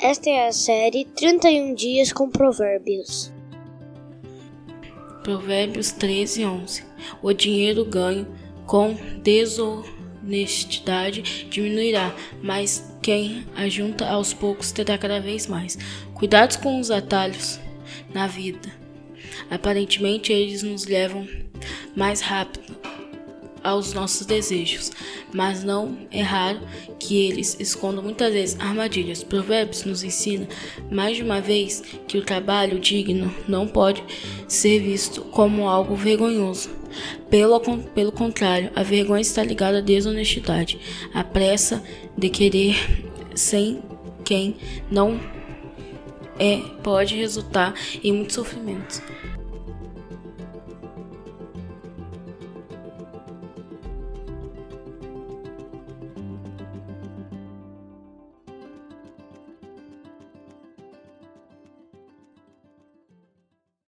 Esta é a série 31 Dias com Provérbios. Provérbios 13, 11. O dinheiro ganho com desonestidade diminuirá, mas quem ajunta aos poucos terá cada vez mais. Cuidados com os atalhos na vida. Aparentemente, eles nos levam mais rápido aos nossos desejos, mas não é raro que eles escondam muitas vezes armadilhas. Provérbios nos ensina mais de uma vez que o trabalho digno não pode ser visto como algo vergonhoso. Pelo, pelo contrário, a vergonha está ligada à desonestidade, à pressa de querer sem quem não é pode resultar em muitos sofrimentos.